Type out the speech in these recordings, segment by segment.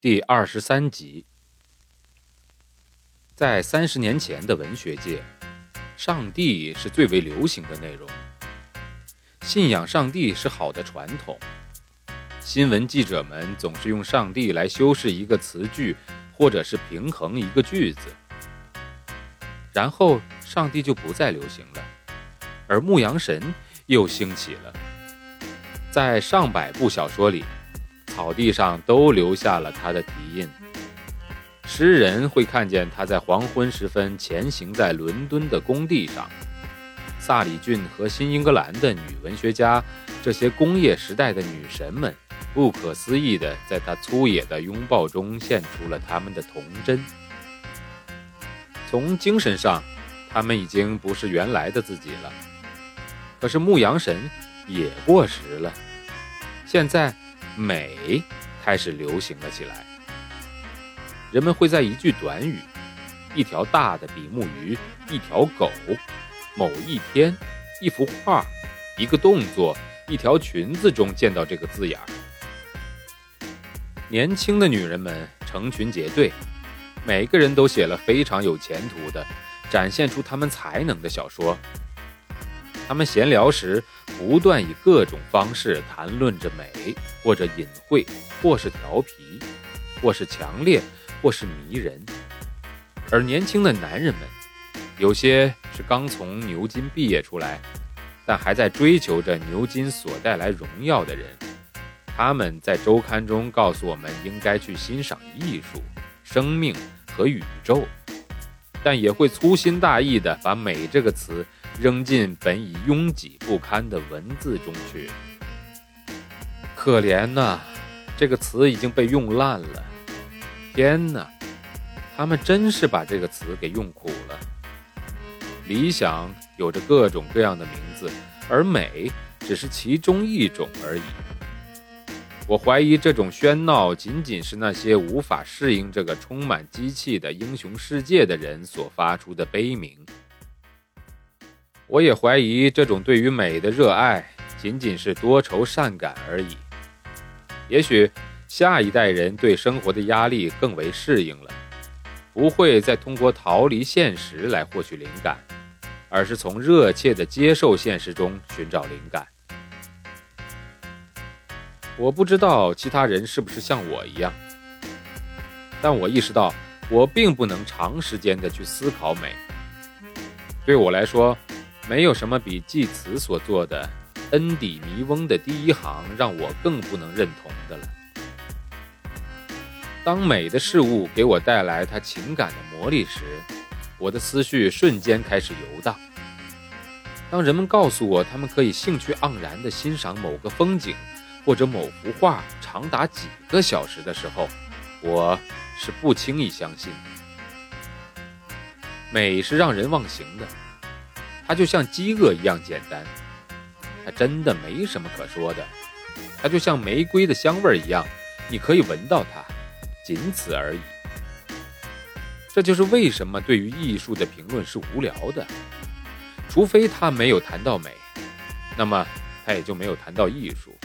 第二十三集，在三十年前的文学界。上帝是最为流行的内容。信仰上帝是好的传统。新闻记者们总是用上帝来修饰一个词句，或者是平衡一个句子，然后上帝就不再流行了，而牧羊神又兴起了。在上百部小说里，草地上都留下了他的蹄印。诗人会看见他在黄昏时分前行在伦敦的工地上，萨里郡和新英格兰的女文学家，这些工业时代的女神们，不可思议地在他粗野的拥抱中献出了他们的童真。从精神上，他们已经不是原来的自己了。可是牧羊神也过时了，现在美开始流行了起来。人们会在一句短语、一条大的比目鱼、一条狗、某一天、一幅画、一个动作、一条裙子中见到这个字眼儿。年轻的女人们成群结队，每个人都写了非常有前途的、展现出他们才能的小说。他们闲聊时不断以各种方式谈论着美，或者隐晦，或是调皮，或是强烈。或是迷人，而年轻的男人们，有些是刚从牛津毕业出来，但还在追求着牛津所带来荣耀的人。他们在周刊中告诉我们应该去欣赏艺术、生命和宇宙，但也会粗心大意地把“美”这个词扔进本已拥挤不堪的文字中去。可怜呐，这个词已经被用烂了。天哪，他们真是把这个词给用苦了。理想有着各种各样的名字，而美只是其中一种而已。我怀疑这种喧闹仅仅是那些无法适应这个充满机器的英雄世界的人所发出的悲鸣。我也怀疑这种对于美的热爱仅仅是多愁善感而已。也许。下一代人对生活的压力更为适应了，不会再通过逃离现实来获取灵感，而是从热切的接受现实中寻找灵感。我不知道其他人是不是像我一样，但我意识到我并不能长时间的去思考美。对我来说，没有什么比济慈所做的《恩底弥翁》的第一行让我更不能认同的了。当美的事物给我带来它情感的魔力时，我的思绪瞬间开始游荡。当人们告诉我他们可以兴趣盎然地欣赏某个风景或者某幅画长达几个小时的时候，我是不轻易相信的。美是让人忘形的，它就像饥饿一样简单，它真的没什么可说的。它就像玫瑰的香味一样，你可以闻到它。仅此而已。这就是为什么对于艺术的评论是无聊的，除非他没有谈到美，那么他也就没有谈到艺术。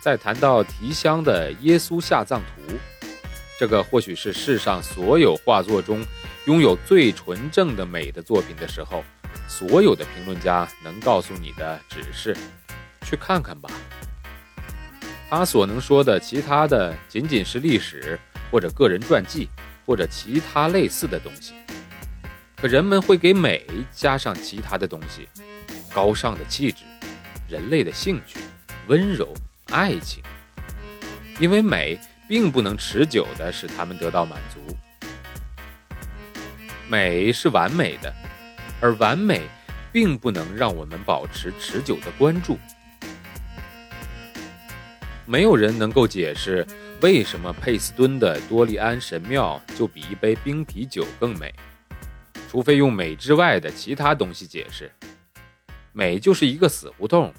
在谈到提香的《耶稣下葬图》，这个或许是世上所有画作中拥有最纯正的美的作品的时候，所有的评论家能告诉你的只是：去看看吧。他所能说的其他的，仅仅是历史或者个人传记，或者其他类似的东西。可人们会给美加上其他的东西：高尚的气质、人类的兴趣、温柔、爱情。因为美并不能持久地使他们得到满足。美是完美的，而完美并不能让我们保持持久的关注。没有人能够解释为什么佩斯敦的多利安神庙就比一杯冰啤酒更美，除非用美之外的其他东西解释。美就是一个死胡同，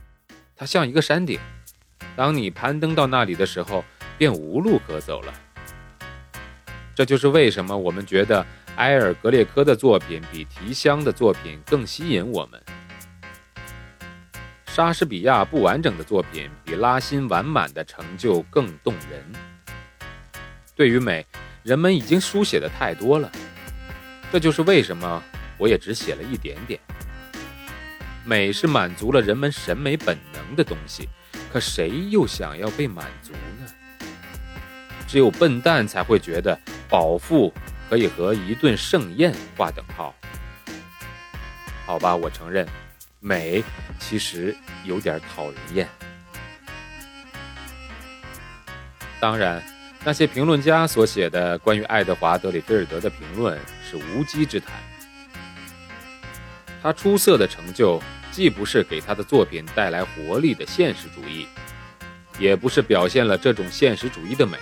它像一个山顶，当你攀登到那里的时候，便无路可走了。这就是为什么我们觉得埃尔格列科的作品比提香的作品更吸引我们。莎士比亚不完整的作品比拉辛完满的成就更动人。对于美，人们已经书写的太多了，这就是为什么我也只写了一点点。美是满足了人们审美本能的东西，可谁又想要被满足呢？只有笨蛋才会觉得饱腹可以和一顿盛宴划等号。好吧，我承认。美其实有点讨人厌。当然，那些评论家所写的关于爱德华·德里菲尔德的评论是无稽之谈。他出色的成就，既不是给他的作品带来活力的现实主义，也不是表现了这种现实主义的美，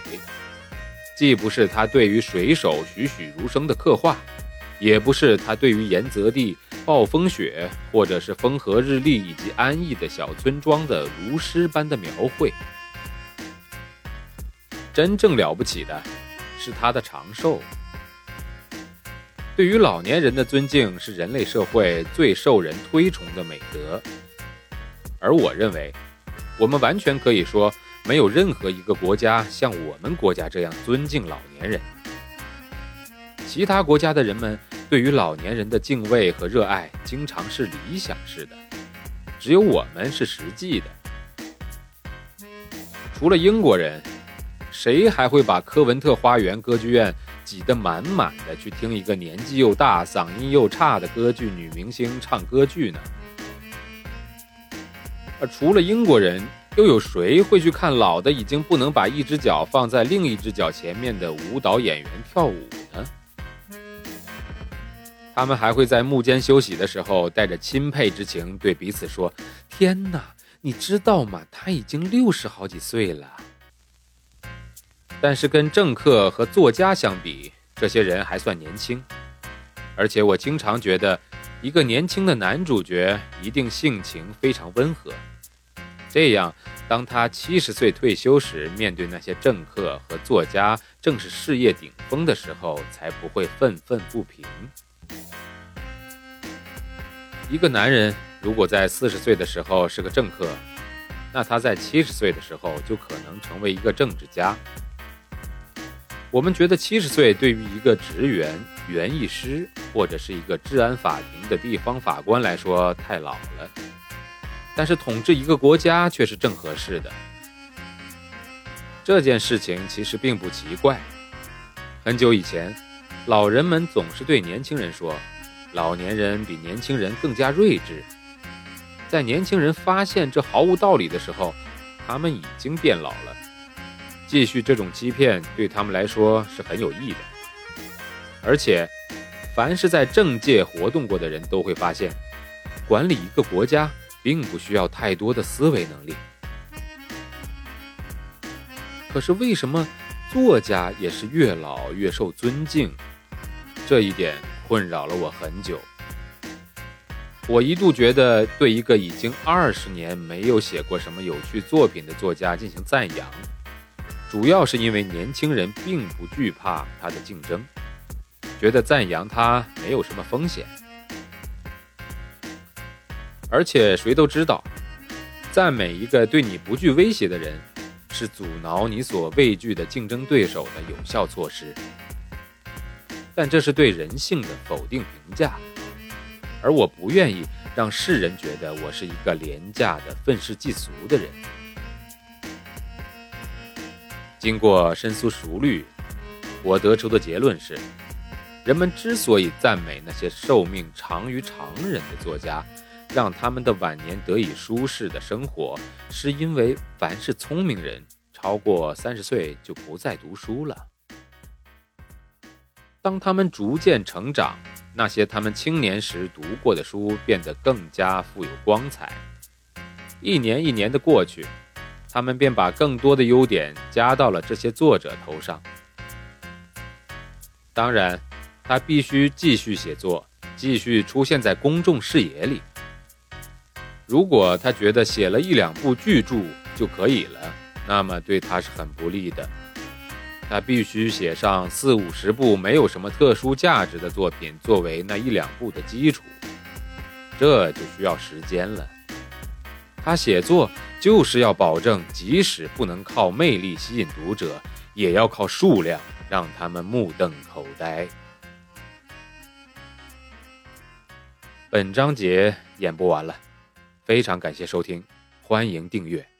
既不是他对于水手栩栩如生的刻画，也不是他对于岩泽地。暴风雪，或者是风和日丽以及安逸的小村庄的如诗般的描绘。真正了不起的，是他的长寿。对于老年人的尊敬是人类社会最受人推崇的美德，而我认为，我们完全可以说，没有任何一个国家像我们国家这样尊敬老年人。其他国家的人们。对于老年人的敬畏和热爱，经常是理想式的；只有我们是实际的。除了英国人，谁还会把科文特花园歌剧院挤得满满的去听一个年纪又大、嗓音又差的歌剧女明星唱歌剧呢？而除了英国人，又有谁会去看老的已经不能把一只脚放在另一只脚前面的舞蹈演员跳舞呢？他们还会在幕间休息的时候，带着钦佩之情对彼此说：“天哪，你知道吗？他已经六十好几岁了。”但是跟政客和作家相比，这些人还算年轻。而且我经常觉得，一个年轻的男主角一定性情非常温和。这样，当他七十岁退休时，面对那些政客和作家正是事业顶峰的时候，才不会愤愤不平。一个男人如果在四十岁的时候是个政客，那他在七十岁的时候就可能成为一个政治家。我们觉得七十岁对于一个职员、园艺师或者是一个治安法庭的地方法官来说太老了，但是统治一个国家却是正合适的。这件事情其实并不奇怪。很久以前，老人们总是对年轻人说。老年人比年轻人更加睿智，在年轻人发现这毫无道理的时候，他们已经变老了。继续这种欺骗对他们来说是很有益的。而且，凡是在政界活动过的人都会发现，管理一个国家并不需要太多的思维能力。可是为什么作家也是越老越受尊敬？这一点。困扰了我很久。我一度觉得对一个已经二十年没有写过什么有趣作品的作家进行赞扬，主要是因为年轻人并不惧怕他的竞争，觉得赞扬他没有什么风险。而且谁都知道，赞美一个对你不具威胁的人，是阻挠你所畏惧的竞争对手的有效措施。但这是对人性的否定评价，而我不愿意让世人觉得我是一个廉价的愤世嫉俗的人。经过深思熟虑，我得出的结论是：人们之所以赞美那些寿命长于常人的作家，让他们的晚年得以舒适的生活，是因为凡是聪明人超过三十岁就不再读书了。当他们逐渐成长，那些他们青年时读过的书变得更加富有光彩。一年一年的过去，他们便把更多的优点加到了这些作者头上。当然，他必须继续写作，继续出现在公众视野里。如果他觉得写了一两部巨著就可以了，那么对他是很不利的。他必须写上四五十部没有什么特殊价值的作品作为那一两部的基础，这就需要时间了。他写作就是要保证，即使不能靠魅力吸引读者，也要靠数量让他们目瞪口呆。本章节演播完了，非常感谢收听，欢迎订阅。